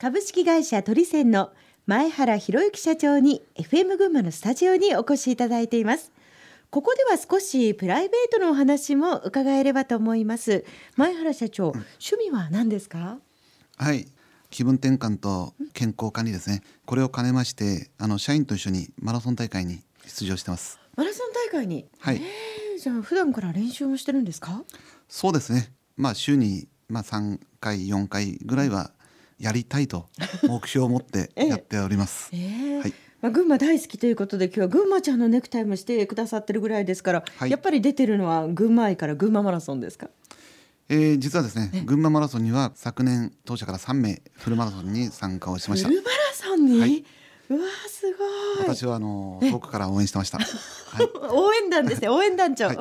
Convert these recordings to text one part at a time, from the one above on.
株式会社トリセンの前原博之社長に FM 群馬のスタジオにお越しいただいています。ここでは少しプライベートのお話も伺えればと思います。前原社長、趣味は何ですか？はい。気分転換と健康管理ですね。これを兼ねましてあの社員と一緒にマラソン大会に出場してます。マラソン大会に？はい。えーじゃあ普段から練習もしてるんですか？そうですね。まあ週にまあ3回4回ぐらいはやりたいと目標を持って ええ。やっております、えーはい。まあ、群馬大好きということで今日は群馬ちゃんのネクタイもしてくださってるぐらいですから、はい。やっぱり出てるのは群馬愛から群馬マラソンですか？えー実はですね群馬マラソンには昨年当社から3名フルマラソンに参加をしました。フルマラソンに、はい。うわーすごい。私はあの遠くから応援してました。はい。応援団ですね。応援団長、はい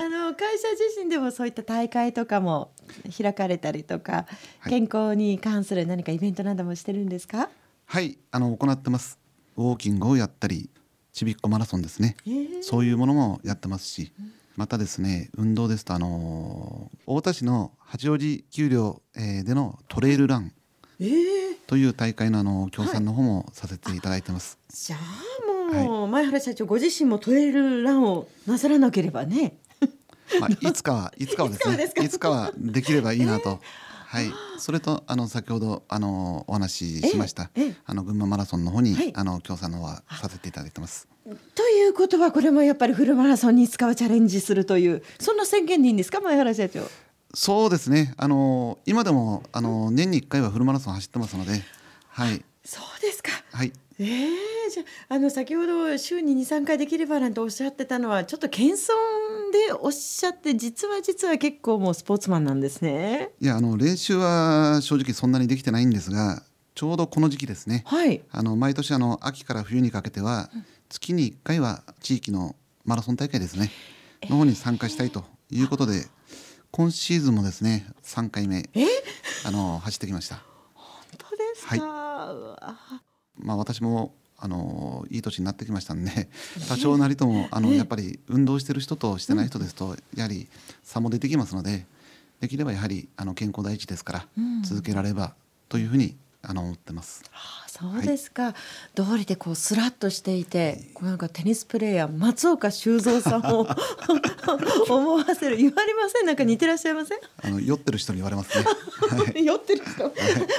あの会社自身でもそういった大会とかも開かれたりとか、はい。健康に関する何かイベントなどもしてるんですか？はいあの行ってます。ウォーキングをやったりちびっこマラソンですね。えー。そういうものもやってますし、またですね運動ですとあの太田市の八王子丘陵えーでのトレイルランえー。という大会のあの協賛の方もさせていただいてます。じゃあもう、前原社長ご自身もトレイルランをなさらなければね。まあいつかはいつかはですね。いつかはできればいいなと。はい、それとあの先ほどあのお話ししました、ええええあの群馬マラソンの方に、はい。あの協賛の方はさせていただいてます。ということはこれもやっぱりフルマラソンにいつかはチャレンジするというそんな宣言でいいんですか前原社長？そうですね。あの今でもあの年に1回はフルマラソン走ってますので、はい。そうですか。はい。えー、じゃああの先ほど週に23回できればなんておっしゃってたのはちょっと謙遜でおっしゃって実は実は結構もうスポーツマンなんですね。いやあの練習は正直そんなにできてないんですがちょうどこの時期ですね。はい。あの毎年あの秋から冬にかけては月に1回は地域のマラソン大会ですね。の方に参加したいということで今シーズンもですね3回目あの走ってきました。本当ですか、うわ。まあ私もあのいい年になってきましたんで多少なりともあのやっぱり運動してる人としてない人ですとやはり差も出てきますのでできればやはりあの健康第一ですからうん。続けられればというふうにあの思ってます。あそうですか、道理でこうスラッとしていてこうなんかテニスプレーヤー松岡修造さんを 思わせる言われません？なんか似てらっしゃいません？あの酔ってる人に言われますね。はい。酔ってる人？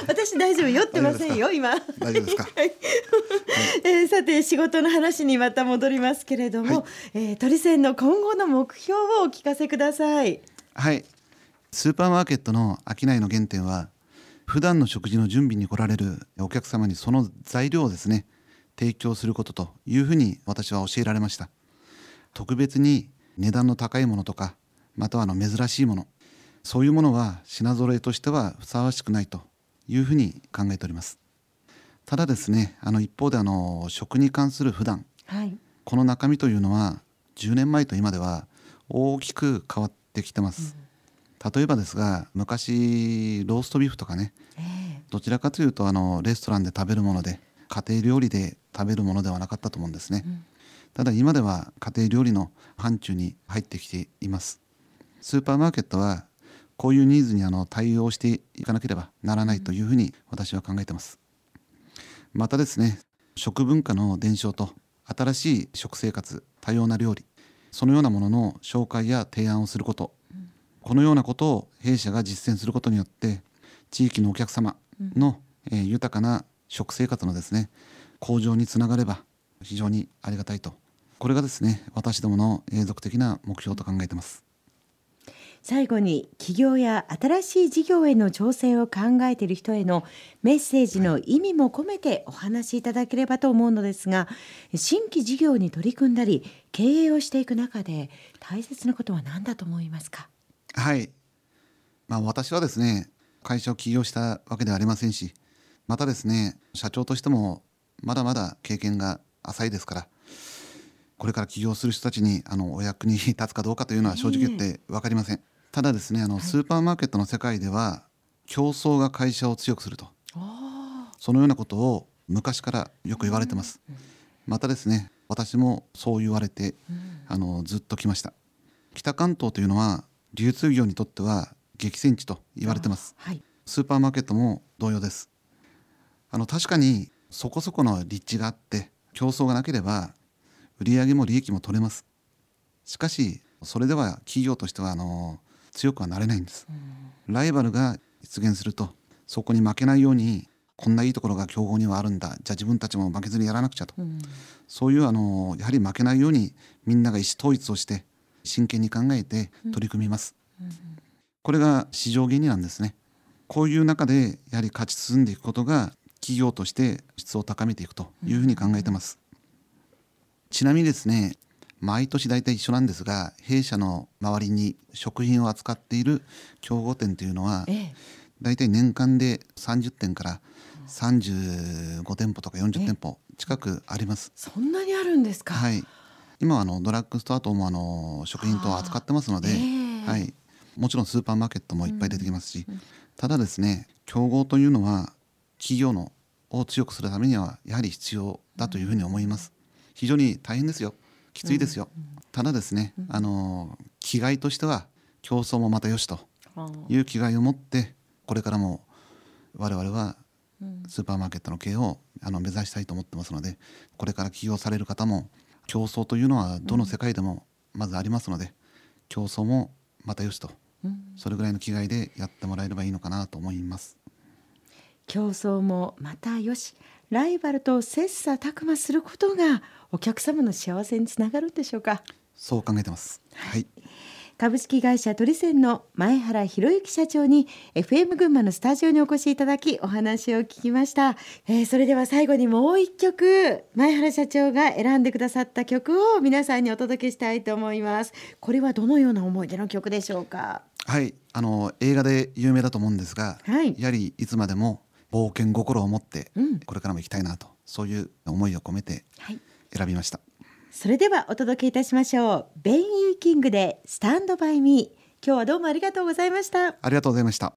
私大丈夫酔ってませんよ今。大丈夫ですか？はい。えーさて仕事の話にまた戻りますけれども、はい。えー鳥船の今後の目標をお聞かせください。はい。スーパーマーケットの商いの原点は、普段の食事の準備に来られるお客様にその材料をですね、提供することというふうに私は教えられました。特別に値段の高いものとか、またはあの珍しいもの、そういうものは品揃えとしてはふさわしくないというふうに考えております。ただですね、あの一方であの食に関する普段、はいこの中身というのは10年前と今では大きく変わってきてます、例えばですが昔ローストビーフとかねえどちらかというとあのレストランで食べるもので家庭料理で食べるものではなかったと思うんですね、ただ今では家庭料理の範疇に入ってきています。スーパーマーケットはこういうニーズにあの対応していかなければならないというふうに私は考えてます。またですね食文化の伝承と新しい食生活多様な料理そのようなものの紹介や提案をすること、このようなことを弊社が実践することによって地域のお客様の、えー豊かな食生活のですね向上につながれば非常にありがたいと。これがですね私どもの永続的な目標と考えてます。最後に起業や新しい事業への挑戦を考えている人へのメッセージの意味も込めてお話しいただければと思うのですが新規事業に取り組んだり経営をしていく中で大切なことは何だと思いますか？はい。まあ私はですね、会社を起業したわけではありませんし、またですね、社長としてもまだまだ経験が浅いですから、これから起業する人たちにあのお役に 立つかどうかというのは正直言って分かりません。ただですね、あのスーパーマーケットの世界では競争が会社を強くすると。そのようなことを昔からよく言われてます。またですね、私もそう言われて、あのずっと来ました。北関東というのは流通業にとっては激戦地と言われてます。はい。スーパーマーケットも同様です。あの確かにそこそこの立地があって競争がなければ売上も利益も取れます。しかしそれでは企業としてはあの強くはなれないんです、ライバルが出現するとそこに負けないようにこんないいところが競合にはあるんだ。じゃあ自分たちも負けずにやらなくちゃと、そういうあのやはり負けないようにみんなが意思統一をして真剣に考えて取り組みます、これが市場原理なんですね。こういう中でやはり勝ち進んでいくことが企業として質を高めていくというふうに考えてます、ちなみにですね毎年大体一緒なんですが弊社の周りに食品を扱っている競合店というのはええ。大体年間で30店から35店舗とか40店舗近くあります。そんなにあるんですか？はい、今はあのドラッグストア等もあの食品等を扱ってますので、はあええ。はい、もちろんスーパーマーケットもいっぱい出てきますし、ただですね競合というのは企業のを強くするためにはやはり必要だというふうに思います。非常に大変ですよ。きついですよ、ただですね、あの気概としては競争もまたよしという気概を持ってこれからも我々はスーパーマーケットの経営をあの目指したいと思ってますのでこれから起業される方も競争というのはどの世界でもまずありますので、競争もまたよしと、それぐらいの気概でやってもらえればいいのかなと思います。競争もまたよしライバルと切磋琢磨することがお客様の幸せにつながるんでしょうか？そう考えてます。はい、株式会社トリセンの前原博之社長に FM 群馬のスタジオにお越しいただきお話を聞きました、えーそれでは最後にもう一曲前原社長が選んでくださった曲を皆さんにお届けしたいと思います。これはどのような思い出の曲でしょうか？はい、あの映画で有名だと思うんですが、はい。やはりいつまでも冒険心を持ってうん。これからも行きたいなと、そういう思いを込めてはい。選びました。それではお届けいたしましょう。ベン・イー・キングでスタンドバイミー今日はどうもありがとうございました。ありがとうございました。